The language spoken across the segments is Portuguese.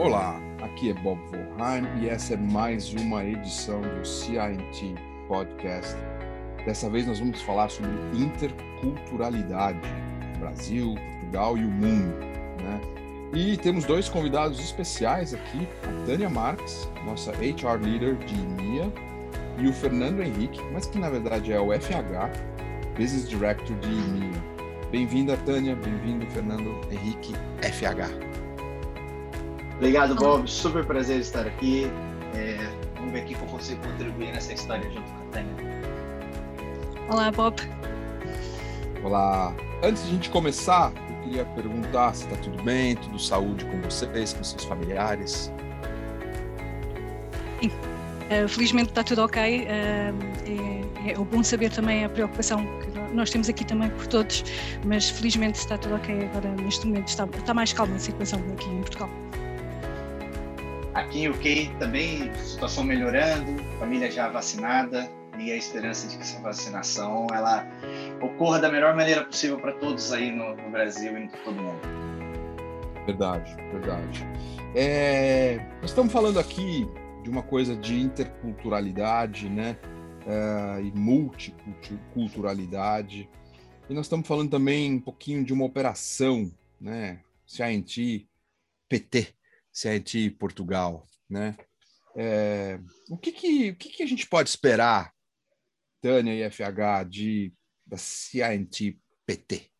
Olá, aqui é Bob Volheim e essa é mais uma edição do CINT Podcast. Dessa vez nós vamos falar sobre interculturalidade, Brasil, Portugal e o mundo, né? E temos dois convidados especiais aqui, a Tânia Marques, nossa HR Leader de EMEA, e o Fernando Henrique, mas que na verdade é o FH, Business Director de EMEA. Bem-vinda, Tânia, bem-vindo, Fernando Henrique, FH. Obrigado, Bob. Super prazer estar aqui. É, vamos ver aqui como consigo contribuir nessa história junto com a Tânia. Olá, Bob. Olá. Antes de a gente começar, eu queria perguntar se está tudo bem, tudo saúde com vocês, com seus familiares. Sim. Uh, felizmente está tudo ok. Uh, é, é bom saber também a preocupação que nós temos aqui também por todos, mas felizmente está tudo ok agora neste momento. Está, está mais calma a situação aqui em Portugal. Aqui em UK também situação melhorando, família já vacinada e a esperança de que essa vacinação ela ocorra da melhor maneira possível para todos aí no, no, Brasil e em todo mundo. Verdade, verdade. É, nós estamos falando aqui de uma coisa de interculturalidade, né? É, e multiculturalidade. E nós estamos falando também um pouquinho de uma operação, né? CINT, PT, CIT Portugal, né? É, o que que, o que que a gente pode esperar, Tânia e FH, de, da CIT PT?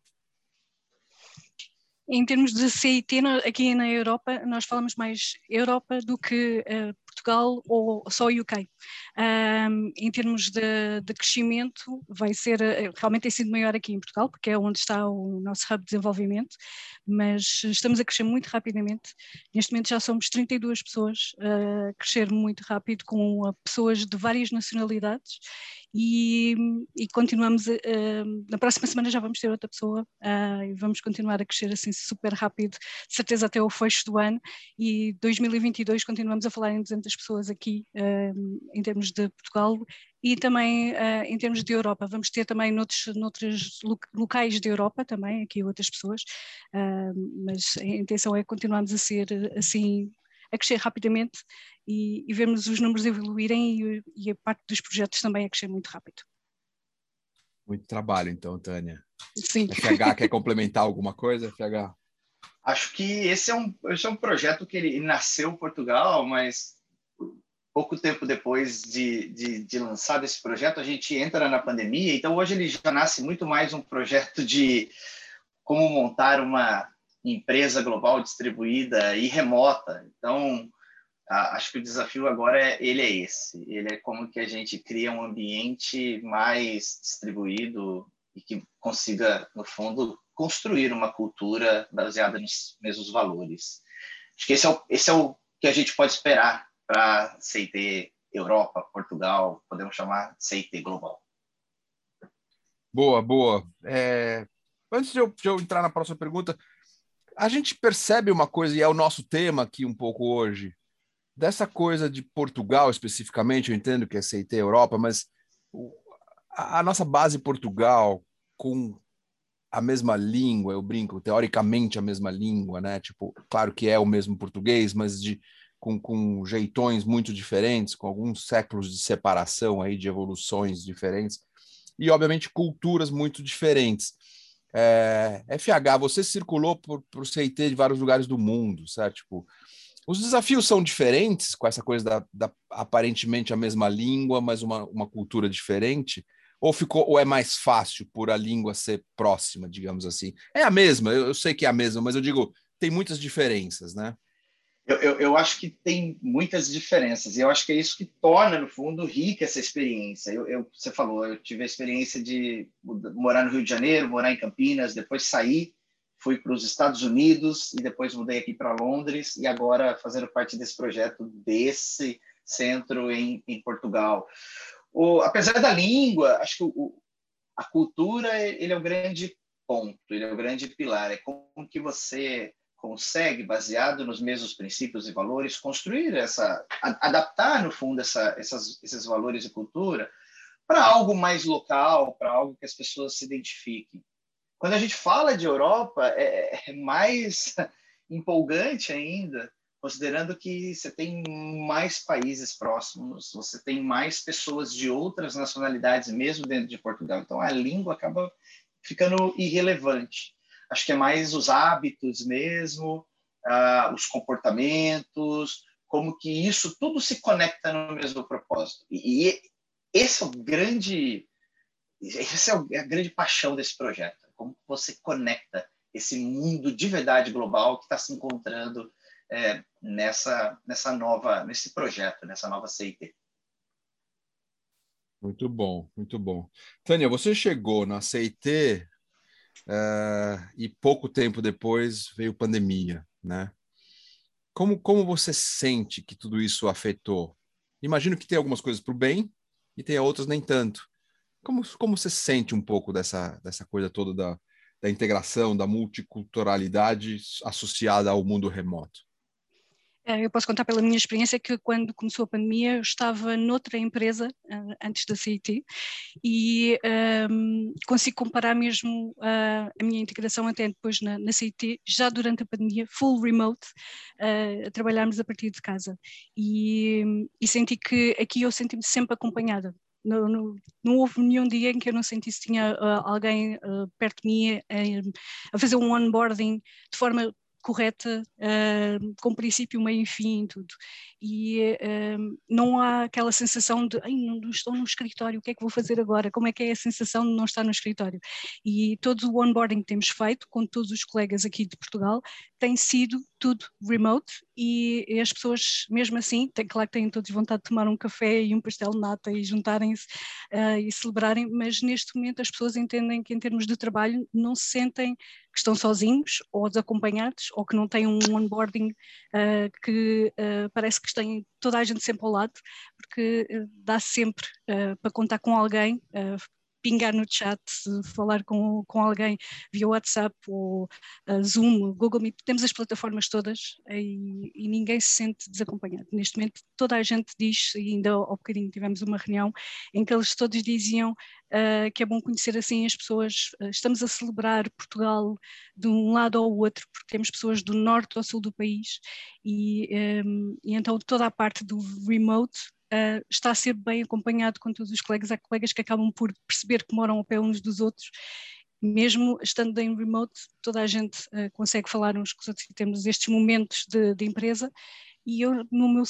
Em termos de CIT, aqui na Europa, nós falamos mais Europa do que uh, Portugal ou só UK. Um, em termos de, de, crescimento, vai ser, eh, realmente tem sido maior aqui em Portugal, porque é onde está o nosso hub de desenvolvimento, mas estamos a crescer muito rapidamente. Neste momento já somos 32 pessoas, a crescer muito rápido, com pessoas de várias nacionalidades e, e continuamos, uh, na próxima semana já vamos ter outra pessoa uh, e vamos continuar a crescer assim super rápido, de certeza até o fecho do ano e 2022 continuamos a falar em 200 pessoas aqui em termos de Portugal e também uh, em termos de Europa, vamos ter também noutros, noutros locais da Europa também, aqui outras pessoas, uh, mas a intenção é continuarmos a ser assim a crescer rapidamente e, e vermos os números evoluírem e, e, a parte dos projetos também a crescer muito rápido. Muito trabalho, então, Tânia. Sim. FH quer complementar alguma coisa, FH? Acho que esse é um, esse é um projeto que ele nasceu em Portugal, mas pouco tempo depois de, de, de lançado esse projeto, a gente entra na pandemia, então hoje ele já nasce muito mais um projeto de como montar uma empresa global distribuída e remota. Então, acho que o desafio agora é, ele é esse. Ele é como que a gente cria um ambiente mais distribuído e que consiga, no fundo, construir uma cultura baseada nos mesmos valores. Acho que esse é o, esse é o que a gente pode esperar para CIT Europa, Portugal, podemos chamar CIT Global. Boa, boa. É, antes de eu, de eu entrar na próxima pergunta, a gente percebe uma coisa, e é o nosso tema aqui um pouco hoje, dessa coisa de Portugal especificamente, eu entendo que é CIT Europa, mas a, a nossa base Portugal com a mesma língua, eu brinco, teoricamente a mesma língua, né? Tipo, claro que é o mesmo português, mas de com, com jeitões muito diferentes, com alguns séculos de separação aí, de evoluções diferentes, e obviamente culturas muito diferentes. É, FH, você circulou por, por CIT de vários lugares do mundo, certo? Tipo, os desafios são diferentes com essa coisa da, da, aparentemente a mesma língua, mas uma, uma cultura diferente? Ou ficou ou é mais fácil por a língua ser próxima, digamos assim? É a mesma, eu, eu sei que é a mesma, mas eu digo, tem muitas diferenças, né? Eu, eu, eu, acho que tem muitas diferenças, e eu acho que é isso que torna, no fundo, rica essa experiência. Eu, eu, você falou, eu tive a experiência de morar no Rio de Janeiro, morar em Campinas, depois sair, fui para os Estados Unidos e depois mudei aqui para Londres, e agora fazendo parte desse projeto desse centro em, em Portugal. O, apesar da língua, acho que o, a cultura ele é o grande ponto, ele é o grande pilar, é como que você consegue, baseado nos mesmos princípios e valores, construir essa, adaptar no fundo essa, essas, esses valores e cultura para algo mais local, para algo que as pessoas se identifiquem. Quando a gente fala de Europa, é, é mais empolgante ainda, considerando que você tem mais países próximos, você tem mais pessoas de outras nacionalidades, mesmo dentro de Portugal. Então, a língua acaba ficando irrelevante. Acho que é mais os hábitos mesmo, uh, os comportamentos, como que isso tudo se conecta no mesmo propósito. E, e esse é o grande, essa é a grande paixão desse projeto. Como você conecta esse mundo de verdade global que está se encontrando é, nessa nessa nova nesse projeto, nessa nova CIT. Muito bom, muito bom. Tânia, você chegou na CIT uh, e pouco tempo depois veio pandemia, né? Como, como você sente que tudo isso afetou? Imagino que tem algumas coisas para o bem e tem outras nem tanto. Como, como você sente um pouco dessa, dessa coisa toda da, da integração, da multiculturalidade associada ao mundo remoto? Eh, eu posso contar pela minha experiência que quando começou a pandemia eu estava noutra empresa uh, antes da CIT e um, consigo comparar mesmo uh, a minha integração até depois na, na CIT, já durante a pandemia, full remote, uh, a trabalharmos a partir de casa. E, e senti que aqui eu senti-me sempre acompanhada. No, no, não houve nenhum dia em que eu não sentisse que tinha uh, alguém uh, perto de mim uh, a fazer um onboarding de forma correta, uh, com princípio, meio e fim, tudo. E uh, não há aquela sensação de, não estou no escritório, o que é que vou fazer agora? Como é que é a sensação de não estar no escritório? E todo o onboarding que temos feito com todos os colegas aqui de Portugal tem sido tudo remote e, as pessoas, mesmo assim, tem, claro que têm todos vontade de tomar um café e um pastel de nata e juntarem-se uh, e celebrarem, mas neste momento as pessoas entendem que em termos de trabalho não se sentem que estão sozinhos ou desacompanhados ou que não têm um onboarding uh, que uh, parece que têm toda a gente sempre ao lado, porque dá sempre para contar com alguém pingar no chat, falar com, com alguém via WhatsApp ou uh, Zoom, Google Meet, temos as plataformas todas e, e, ninguém se sente desacompanhado. Neste momento toda a gente diz, e ainda ao bocadinho tivemos uma reunião em que eles todos diziam uh, que é bom conhecer assim as pessoas, uh, estamos a celebrar Portugal de um lado ao outro, porque temos pessoas do norte ao sul do país e, um, e então toda a parte do remote uh, está a ser bem acompanhado com todos os colegas. Há colegas que acabam por perceber que moram ao pé uns dos outros. Mesmo estando em remote, toda a gente uh, consegue falar uns com os outros e temos estes momentos de, de empresa. E eu, no meu,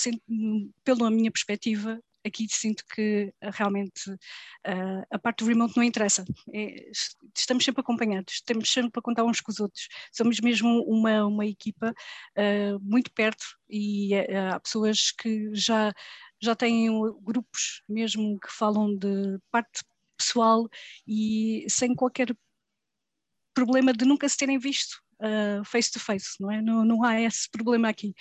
pela minha perspectiva, aqui sinto que uh, realmente uh, a parte do remote não interessa. É, estamos sempre acompanhados, temos sempre para contar uns com os outros. Somos mesmo uma, uma equipa uh, muito perto e há pessoas que já já têm grupos mesmo que falam de parte pessoal e sem qualquer problema de nunca se terem visto uh, face to face, não é? Não, não há esse problema aqui.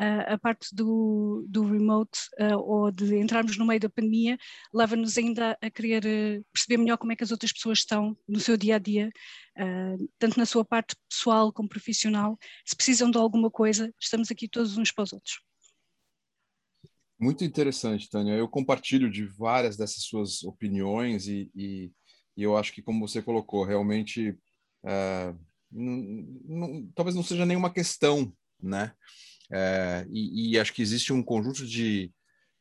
Uh, a parte do, do remote uh, ou de entrarmos no meio da pandemia leva-nos ainda a querer perceber melhor como é que as outras pessoas estão no seu dia a dia, tanto na sua parte pessoal como profissional. Se precisam de alguma coisa, estamos aqui todos uns para os outros. Muito interessante, Tânia. Eu compartilho de várias dessas suas opiniões e, e, e eu acho que, como você colocou, realmente é, não, não, talvez não seja nenhuma questão, né? É, e, e, acho que existe um conjunto de,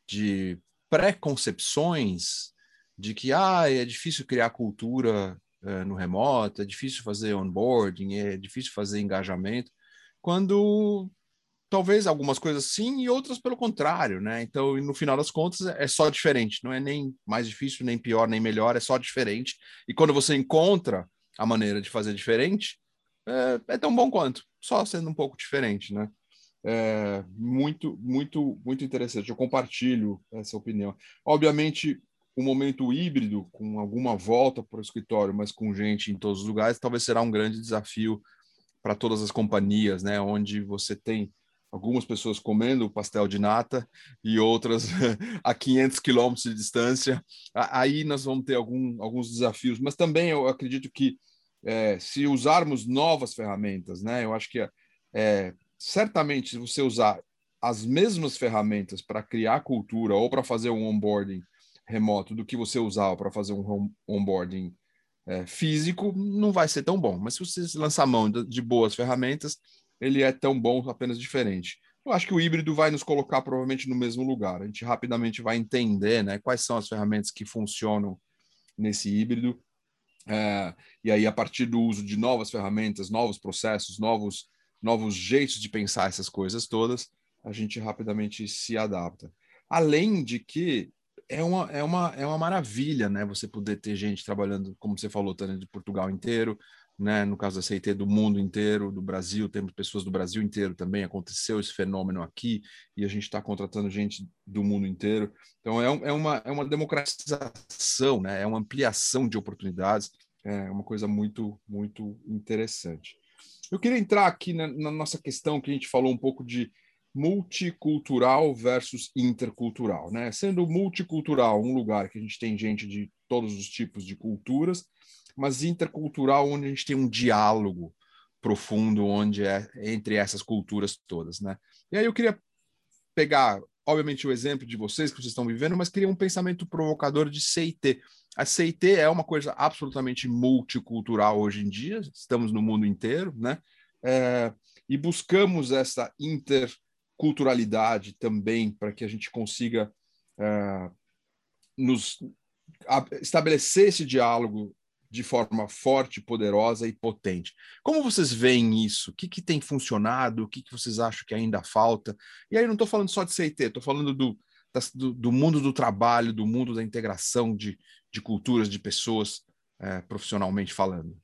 de preconcepções de que ah, é difícil criar cultura é, no remoto, é difícil fazer onboarding, é difícil fazer engajamento, quando talvez algumas coisas sim e outras pelo contrário, né? Então, no final das contas, é só diferente, não é nem mais difícil, nem pior, nem melhor, é só diferente. E quando você encontra a maneira de fazer diferente, é, é tão bom quanto, só sendo um pouco diferente, né? É muito, muito, muito interessante. Eu compartilho essa opinião. Obviamente, o momento híbrido, com alguma volta para o escritório, mas com gente em todos os lugares, talvez será um grande desafio para todas as companhias, né? Onde você tem algumas pessoas comendo pastel de nata e outras a 500 quilômetros de distância. Aí nós vamos ter algum, alguns desafios, mas também eu acredito que é, se usarmos novas ferramentas, né, eu acho que é, certamente se você usar as mesmas ferramentas para criar cultura ou para fazer um onboarding remoto do que você usava para fazer um onboarding é, físico, não vai ser tão bom. Mas se você lançar mão de boas ferramentas, ele é tão bom, apenas diferente. Eu acho que o híbrido vai nos colocar provavelmente no mesmo lugar. A gente rapidamente vai entender né, quais são as ferramentas que funcionam nesse híbrido. É, e aí, a partir do uso de novas ferramentas, novos processos, novos, novos jeitos de pensar essas coisas todas, a gente rapidamente se adapta. Além de que é uma, é uma, é uma maravilha, né? Você poder ter gente trabalhando, como você falou, Tânia, de Portugal inteiro, né? No caso da CIT, do mundo inteiro, do Brasil, temos pessoas do Brasil inteiro também. Aconteceu esse fenômeno aqui e a gente está contratando gente do mundo inteiro. Então, é, é, uma, é uma democratização, né? É uma ampliação de oportunidades. É uma coisa muito, muito interessante. Eu queria entrar aqui na, na nossa questão que a gente falou um pouco de multicultural versus intercultural, né? Sendo multicultural um lugar que a gente tem gente de todos os tipos de culturas, mas intercultural onde a gente tem um diálogo profundo onde é entre essas culturas todas, né? E aí eu queria pegar, obviamente, o exemplo de vocês que vocês estão vivendo, mas queria um pensamento provocador de CIT. A CIT é uma coisa absolutamente multicultural hoje em dia, estamos no mundo inteiro, né? É, e buscamos essa inter culturalidade também, para que a gente consiga uh, nos a, estabelecer esse diálogo de forma forte, poderosa e potente. Como vocês veem isso? O que, que tem funcionado? O que, que vocês acham que ainda falta? E aí não estou falando só de CIT, estou falando do, do, do, mundo do trabalho, do mundo da integração de, de culturas, de pessoas, é, profissionalmente falando.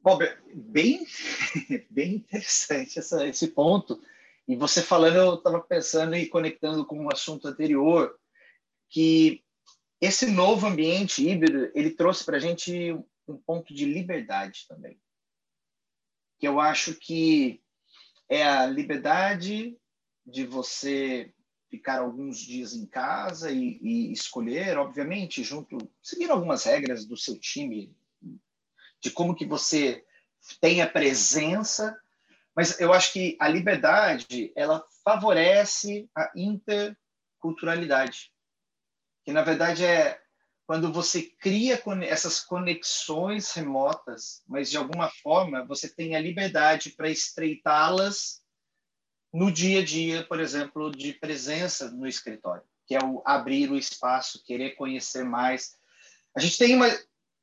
Bom, bem, bem interessante essa, esse ponto. E você falando, eu estava pensando e conectando com um assunto anterior, que esse novo ambiente híbrido, ele trouxe para a gente um ponto de liberdade também. Que eu acho que é a liberdade de você ficar alguns dias em casa e, e escolher, obviamente, junto, seguir algumas regras do seu time, de como que você tem a presença, mas eu acho que a liberdade ela favorece a interculturalidade, que na verdade é quando você cria essas conexões remotas, mas de alguma forma você tem a liberdade para estreitá-las no dia a dia, por exemplo, de presença no escritório, que é o abrir o espaço, querer conhecer mais. A gente tem uma,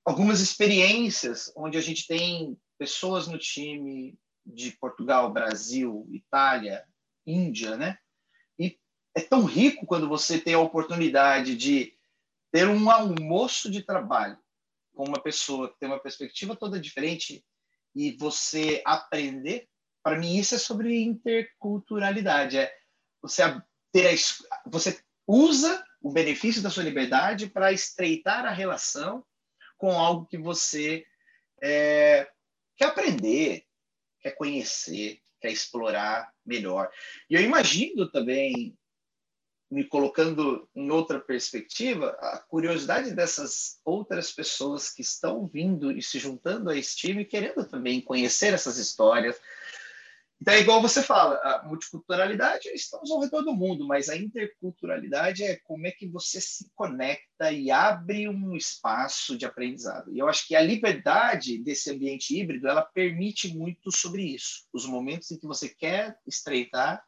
algumas experiências onde a gente tem pessoas no time de Portugal, Brasil, Itália, Índia, né? É tão rico quando você tem a oportunidade de ter um almoço de trabalho com uma pessoa que tem uma perspectiva toda diferente e você aprender. Para mim, isso é sobre interculturalidade. É você ter a, você usa o benefício da sua liberdade para estreitar a relação com algo que você é, quer aprender, quer conhecer, quer explorar melhor. E eu imagino também, me colocando em outra perspectiva, a curiosidade dessas outras pessoas que estão vindo e se juntando a esse time, querendo também conhecer essas histórias, então, é igual você fala, a multiculturalidade estamos ao redor do mundo, mas a interculturalidade é como é que você se conecta e abre um espaço de aprendizado. E eu acho que a liberdade desse ambiente híbrido, ela permite muito sobre isso. Os momentos em que você quer estreitar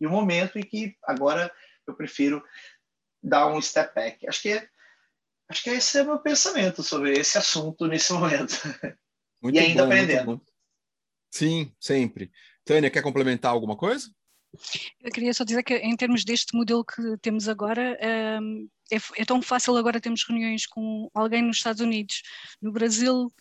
e o momento em que agora eu prefiro dar um step back. Acho que é, acho que esse é o meu pensamento sobre esse assunto nesse momento. Muito e ainda bom, aprendendo. Sim, sempre. Tânia, quer complementar alguma coisa? Eu queria só dizer que, em termos deste modelo que temos agora, um, é, é, tão fácil agora termos reuniões com alguém nos Estados Unidos, no Brasil,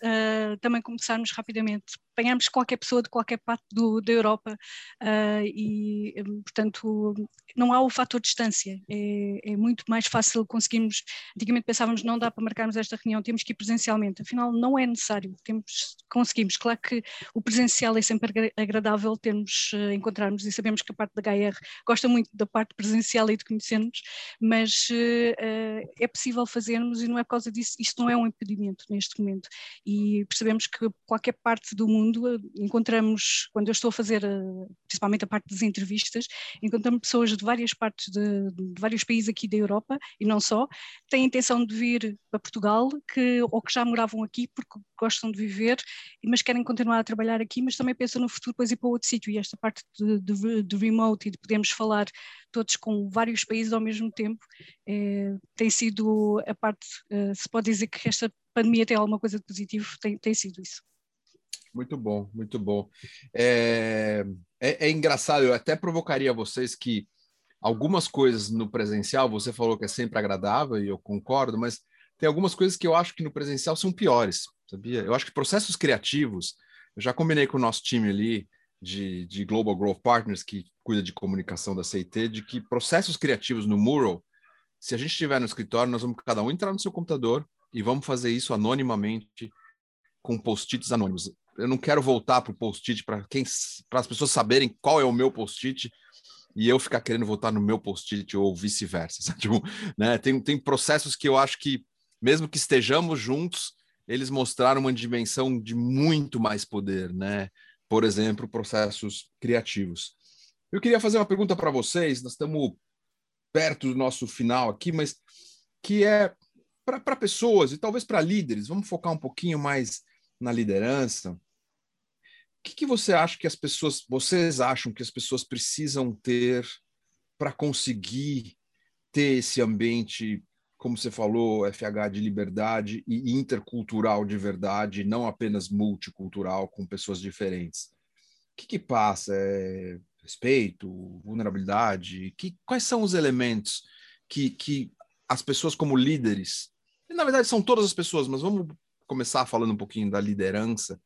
também começarmos rapidamente apanharmos qualquer pessoa de qualquer parte do, da Europa uh, e, portanto, não há o fator distância. É, é, muito mais fácil conseguirmos. Antigamente pensávamos não dá para marcarmos esta reunião, temos que ir presencialmente. Afinal, não é necessário. Temos, conseguimos. Claro que o presencial é sempre agradável termos, uh, encontrarmos e sabemos que a parte da HR gosta muito da parte presencial e de conhecermos, mas uh, é possível fazermos e não é por causa disso, isto não é um impedimento neste momento. E percebemos que qualquer parte do mundo uh, encontramos, quando eu estou a fazer uh, principalmente a parte das entrevistas, encontramos pessoas de várias partes de, de, vários países aqui da Europa e não só, têm intenção de vir para Portugal que, ou que já moravam aqui porque gostam de viver, mas querem continuar a trabalhar aqui, mas também pensam no futuro depois ir para outro sítio. E esta parte de, de, de remote e de podermos falar todos com vários países ao mesmo tempo, é, tem sido a parte, se pode dizer que esta pandemia tem alguma coisa de positivo, tem, tem sido isso. Muito bom, muito bom. É, é, é, engraçado, eu até provocaria vocês que algumas coisas no presencial, você falou que é sempre agradável, e eu concordo, mas tem algumas coisas que eu acho que no presencial são piores, sabia? Eu acho que processos criativos, eu já combinei com o nosso time ali, de, de Global Growth Partners, que cuida de comunicação da CIT, de que processos criativos no Mural, se a gente estiver no escritório, nós vamos cada um entrar no seu computador e vamos fazer isso anonimamente com post-its anônimos. Eu não quero voltar para o post-it para as pessoas saberem qual é o meu post-it e eu ficar querendo voltar no meu post-it ou vice-versa. Tipo, né? tem, tem processos que eu acho que, mesmo que estejamos juntos, eles mostraram uma dimensão de muito mais poder, né? por exemplo, processos criativos. Eu queria fazer uma pergunta para vocês, nós estamos perto do nosso final aqui, mas que é para pessoas e talvez para líderes, vamos focar um pouquinho mais na liderança. O que, que você acha que as pessoas, vocês acham que as pessoas precisam ter para conseguir ter esse ambiente como você falou, FH de liberdade e intercultural de verdade, não apenas multicultural com pessoas diferentes. O que, que passa? É respeito, vulnerabilidade? Que, quais são os elementos que, que as pessoas como líderes, na verdade são todas as pessoas, mas vamos começar falando um pouquinho da liderança. O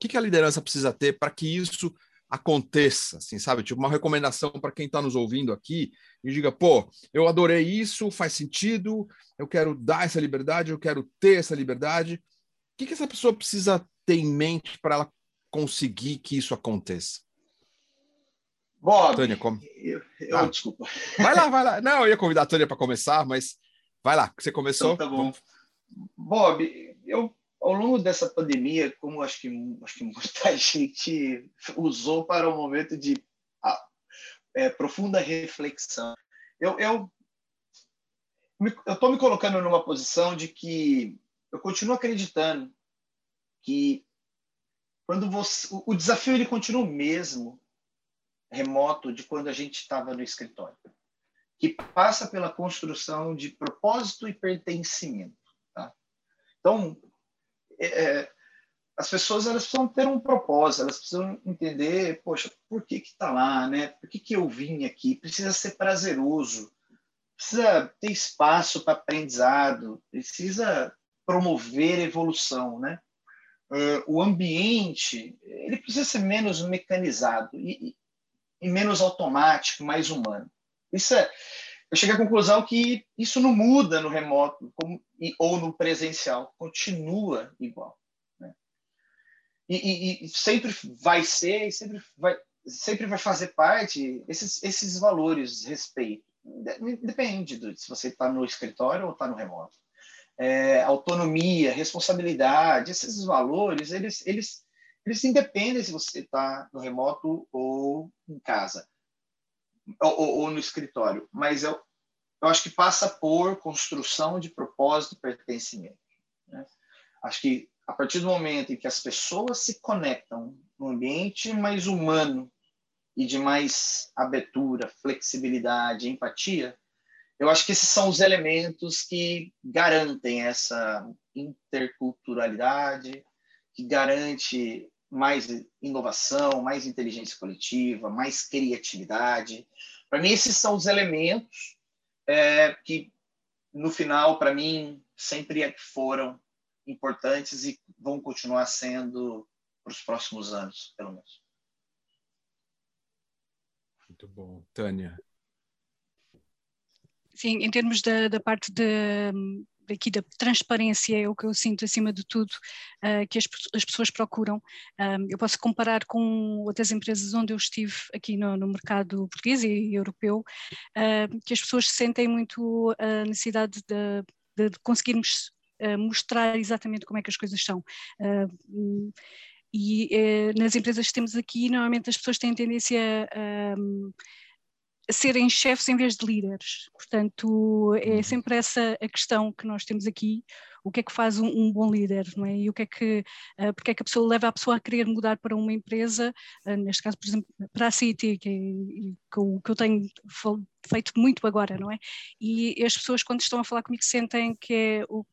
que, que a liderança precisa ter para que isso aconteça, assim, sabe? Tipo, uma recomendação para quem está nos ouvindo aqui e diga, pô, eu adorei isso, faz sentido, eu quero dar essa liberdade, eu quero ter essa liberdade. O que, que essa pessoa precisa ter em mente para ela conseguir que isso aconteça? Bob, Tânia, como... eu, eu ah, desculpa. Vai lá, vai lá. Não, eu ia convidar a Tânia para começar, mas vai lá, você começou. Então, tá bom. Bob, eu ao longo dessa pandemia, como acho que, acho que muita gente usou para um momento de é, profunda reflexão, eu eu estou me colocando numa posição de que eu continuo acreditando que quando você o desafio ele continua o mesmo remoto de quando a gente estava no escritório que passa pela construção de propósito e pertencimento tá? então é, é, as pessoas elas precisam ter um propósito, elas precisam entender, poxa, por que que está lá, né? Por que que eu vim aqui? Precisa ser prazeroso, precisa ter espaço para aprendizado, precisa promover evolução, né? Uh, o ambiente ele precisa ser menos mecanizado e, e menos automático, mais humano. Isso é, eu cheguei à conclusão que isso não muda no remoto como, ou no presencial, continua igual. Né? E, e, e, sempre vai ser, sempre vai, sempre vai fazer parte esses, esses valores, respeito. Depende do, se você está no escritório ou está no remoto. É, autonomia, responsabilidade, esses valores, eles, eles, eles independem se você está no remoto ou em casa ou, ou no escritório, mas eu, eu acho que passa por construção de propósito e pertencimento. Né? Acho que a partir do momento em que as pessoas se conectam num ambiente mais humano e de mais abertura, flexibilidade, empatia, eu acho que esses são os elementos que garantem essa interculturalidade, que garante mais inovação, mais inteligência coletiva, mais criatividade. Para mim, esses são os elementos é, que, no final, para mim, sempre é foram importantes e vão continuar sendo para os próximos anos, pelo menos. Muito bom. Tânia? Sim, em termos da, da parte de, aqui da transparência é o que eu sinto acima de tudo uh, que as, as, pessoas procuram. Um, eu posso comparar com outras empresas onde eu estive aqui no, no mercado português e europeu, uh, que as pessoas sentem muito a necessidade de, de, conseguirmos uh, mostrar exatamente como é que as coisas são. e nas empresas que temos aqui, normalmente as pessoas têm tendência a serem chefes em vez de líderes. Portanto, é uhum. sempre essa a questão que nós temos aqui. O que é que faz um, um bom líder, não é? E o que é que, uh, porque é que a pessoa leva a pessoa a querer mudar para uma empresa, uh, neste caso, por exemplo, para a City, que, é, que, eu, que eu tenho feito muito agora, não é? E as pessoas, quando estão a falar comigo, sentem que é o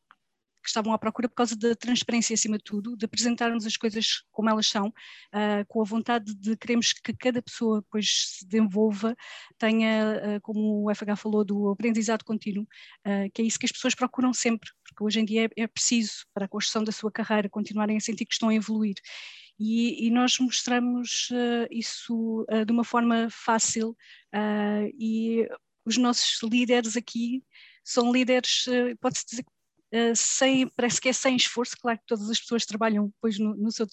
que estavam à procura por causa da transparência acima de tudo, de apresentarmos as coisas como elas são, uh, com a vontade de queremos que cada pessoa depois se desenvolva, tenha, uh, como o FH falou, do aprendizado contínuo, uh, que é isso que as pessoas procuram sempre, porque hoje em dia é, é preciso para a construção da sua carreira continuarem a sentir que estão a evoluir. E, e, nós mostramos uh, isso uh, de uma forma fácil uh, e os nossos líderes aqui são líderes, pode-se dizer uh, sem, parece que é sem esforço, claro que todas as pessoas trabalham depois no, no seu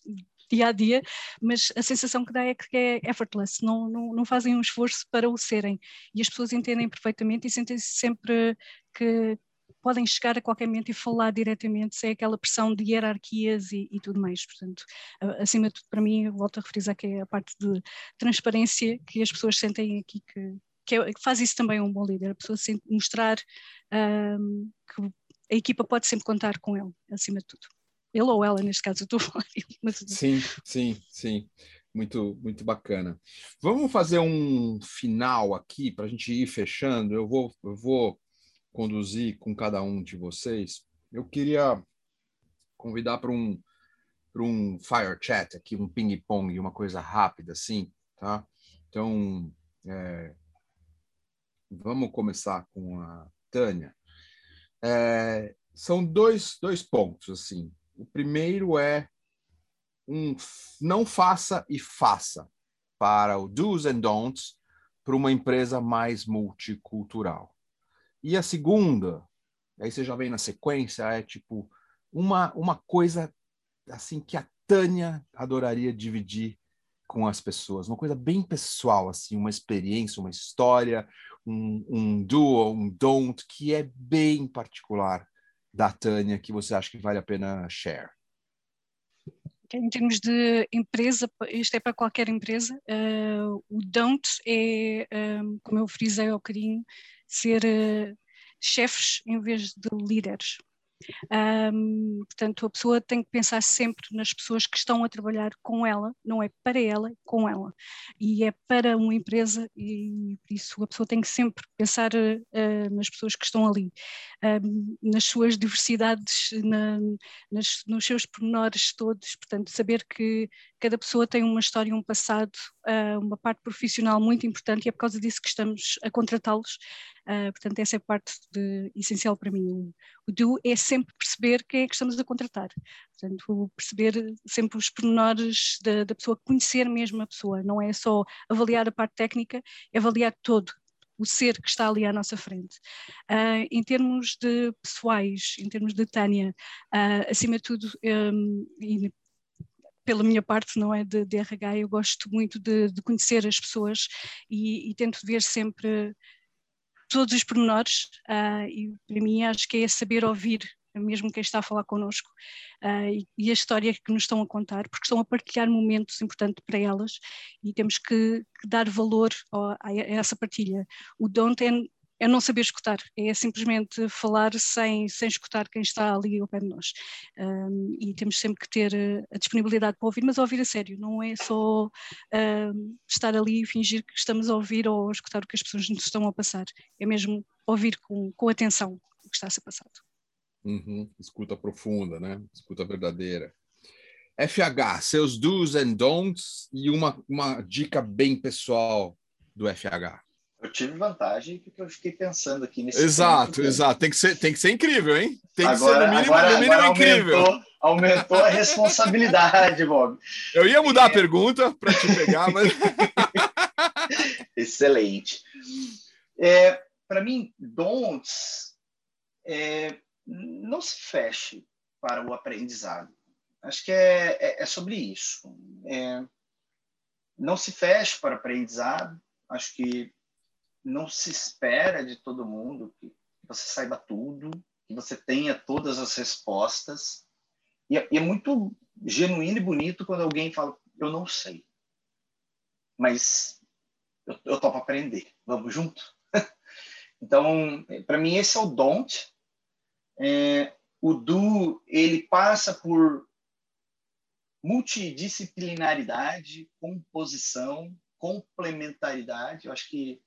dia a dia, mas a sensação que dá é que é effortless, não, não, não fazem um esforço para o serem. E as pessoas entendem perfeitamente e sentem-se sempre que podem chegar a qualquer momento e falar diretamente, sem aquela pressão de hierarquias e, e tudo mais. Portanto, acima de tudo, para mim, volto a referir que é a parte de transparência que as pessoas sentem aqui que, que, é, faz isso também um bom líder, a pessoa mostrar um, que a equipa pode sempre contar com ele, acima de tudo. Ele ou ela, neste caso, eu estou a falar ele. Mas... Sim, sim, sim. Muito, muito bacana. Vamos fazer um final aqui para a gente ir fechando. Eu vou, eu vou conduzir com cada um de vocês. Eu queria convidar para um, para um fire chat aqui, um ping-pong, uma coisa rápida assim, tá? Então, é, vamos começar com a Tânia. É, são dois, dois pontos. assim. O primeiro é um não faça e faça para o do's and don'ts para uma empresa mais multicultural. E a segunda, aí você já vem na sequência, é tipo uma, uma coisa assim que a Tânia adoraria dividir com as pessoas, uma coisa bem pessoal, assim, uma experiência, uma história, um, um do um don't que é bem particular da Tânia que você acha que vale a pena share? Em termos de empresa, isto é para qualquer empresa, uh, o don't é, um, eh, como eu frisei ao bocadinho, ser uh, chefes em vez de líderes. Um, portanto, a pessoa tem que pensar sempre nas pessoas que estão a trabalhar com ela, não é para ela, com ela. E é para uma empresa, e por isso a pessoa tem que sempre pensar uh, nas pessoas que estão ali, um, nas suas diversidades, na, nas, nos seus pormenores todos. Portanto, saber que cada pessoa tem uma história, um passado, uh, uma parte profissional muito importante e é por causa disso que estamos a contratá-los Uh, portanto, essa é a parte de, essencial para mim. O, o do é sempre perceber quem é que estamos a contratar. Portanto, perceber sempre os pormenores da, da pessoa, conhecer mesmo a pessoa. Não é só avaliar a parte técnica, é avaliar todo, o ser que está ali à nossa frente. Uh, em termos de pessoais, em termos de Tânia, uh, acima de tudo, um, e pela minha parte, não é de, de RH, eu gosto muito de, de conhecer as pessoas e, e, tento ver sempre todos os pormenores uh, e para mim acho que é saber ouvir mesmo quem está a falar connosco uh, e, e, a história que nos estão a contar, porque estão a partilhar momentos importantes para elas e temos que, que dar valor a, a, essa partilha. O don't é é não saber escutar, é simplesmente falar sem, sem escutar quem está ali ao pé de nós. Um, e temos sempre que ter eh, a disponibilidade para ouvir, mas ouvir a sério, não é só um, estar ali e fingir que estamos a ouvir ou a escutar o que as pessoas nos estão a passar, é mesmo ouvir com, com atenção o que está a ser passado. Uhum. Escuta profunda, né? Escuta verdadeira. FH, seus do's and don'ts e uma, uma dica bem pessoal do FH. Eu tive vantagem porque eu fiquei pensando aqui nesse. Exato, tempo, exato. Tem que, ser, tem que ser incrível, hein? Tem agora, que ser no mínimo, agora, no mínimo incrível. Aumentou, aumentou a responsabilidade, Bob. Eu ia mudar a pergunta para te pegar, mas. Excelente. É, para mim, don'ts é, não se feche para o aprendizado. Acho que é, é, é sobre isso. É, não se feche para o aprendizado. Acho que não se espera de todo mundo que você saiba tudo, que você tenha todas as respostas. E é, e é muito genuíno e bonito quando alguém fala: Eu não sei, mas eu, eu topo aprender. Vamos junto? então, para mim, esse é o don't. É, o do ele passa por multidisciplinaridade, composição, complementaridade. Eu acho que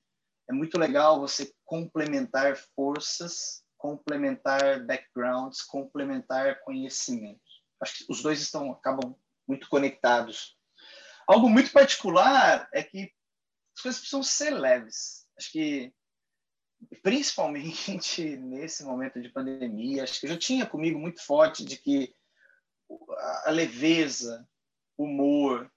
é muito legal você complementar forças, complementar backgrounds, complementar conhecimentos. Acho que os dois estão acabam muito conectados. Algo muito particular é que as coisas precisam ser leves. Acho que principalmente nesse momento de pandemia, acho que eu já tinha comigo muito forte de que a leveza, o humor,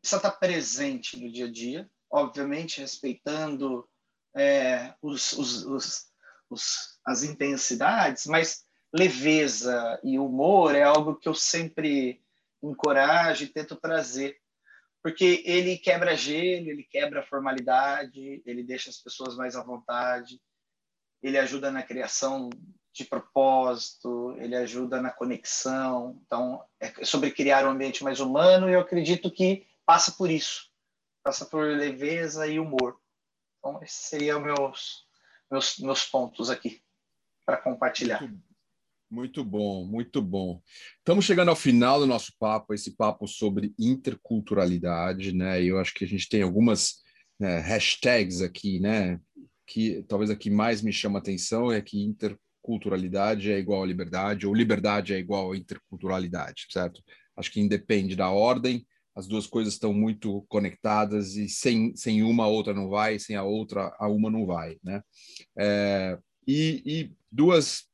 precisa estar presente no dia a dia, obviamente respeitando é, os, os, os, as intensidades, mas leveza e humor é algo que eu sempre encorajo e tento trazer, porque ele quebra gelo, ele quebra formalidade, ele deixa as pessoas mais à vontade, ele ajuda na criação de propósito, ele ajuda na conexão. Então, é sobre criar um ambiente mais humano e eu acredito que passa por isso. Passa por leveza e humor. Então, esses seriam meus, meus, meus pontos aqui para compartilhar. Muito, bom, muito bom. Estamos chegando ao final do nosso papo, esse papo sobre interculturalidade, né? Eu acho que a gente tem algumas né, hashtags aqui, né? Que talvez a que mais me chama atenção é que inter culturalidade é igual a liberdade, ou liberdade é igual a interculturalidade, certo? Acho que independe da ordem, as duas coisas estão muito conectadas e sem, sem uma a outra não vai, sem a outra a uma não vai, né? É, e, e duas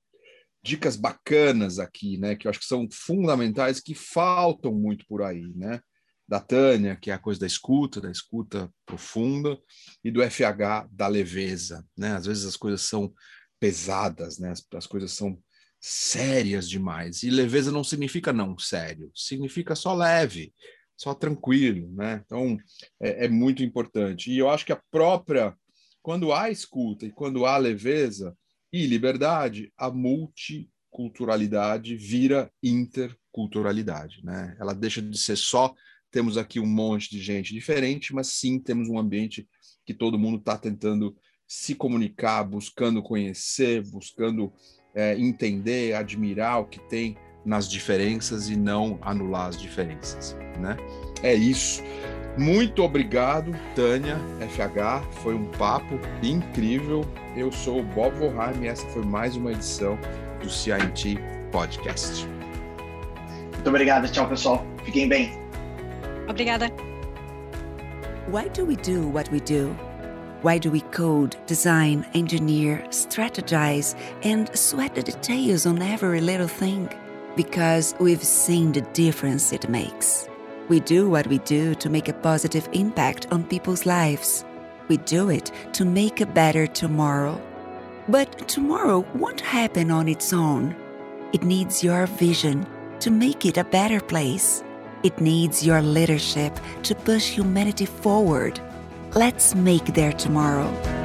dicas bacanas aqui, né? Que eu acho que são fundamentais, que faltam muito por aí, né? Da Tânia, que é a coisa da escuta, da escuta profunda, e do FH, da leveza, né? Às vezes as coisas são pesadas, né? As, as coisas são sérias demais. E leveza não significa não sério, significa só leve, só tranquilo, né? Então é, é, muito importante. E eu acho que a própria, quando há escuta e quando há leveza e liberdade, a multiculturalidade vira interculturalidade, né? Ela deixa de ser só temos aqui um monte de gente diferente, mas sim temos um ambiente que todo mundo está tentando se comunicar, buscando conhecer, buscando é, entender, admirar o que tem nas diferenças e não anular as diferenças, né? É isso. Muito obrigado, Tânia FH. Foi um papo incrível. Eu sou o Bob Vorheim e essa foi mais uma edição do CINT Podcast. Muito obrigado. Tchau, pessoal. Fiquem bem. Obrigada. Why do we do what we do? Why do we code, design, engineer, strategize, and sweat the details on every little thing? Because we've seen the difference it makes. We do what we do to make a positive impact on people's lives. We do it to make a better tomorrow. But tomorrow won't happen on its own. It needs your vision to make it a better place. It needs your leadership to push humanity forward Let's make their tomorrow.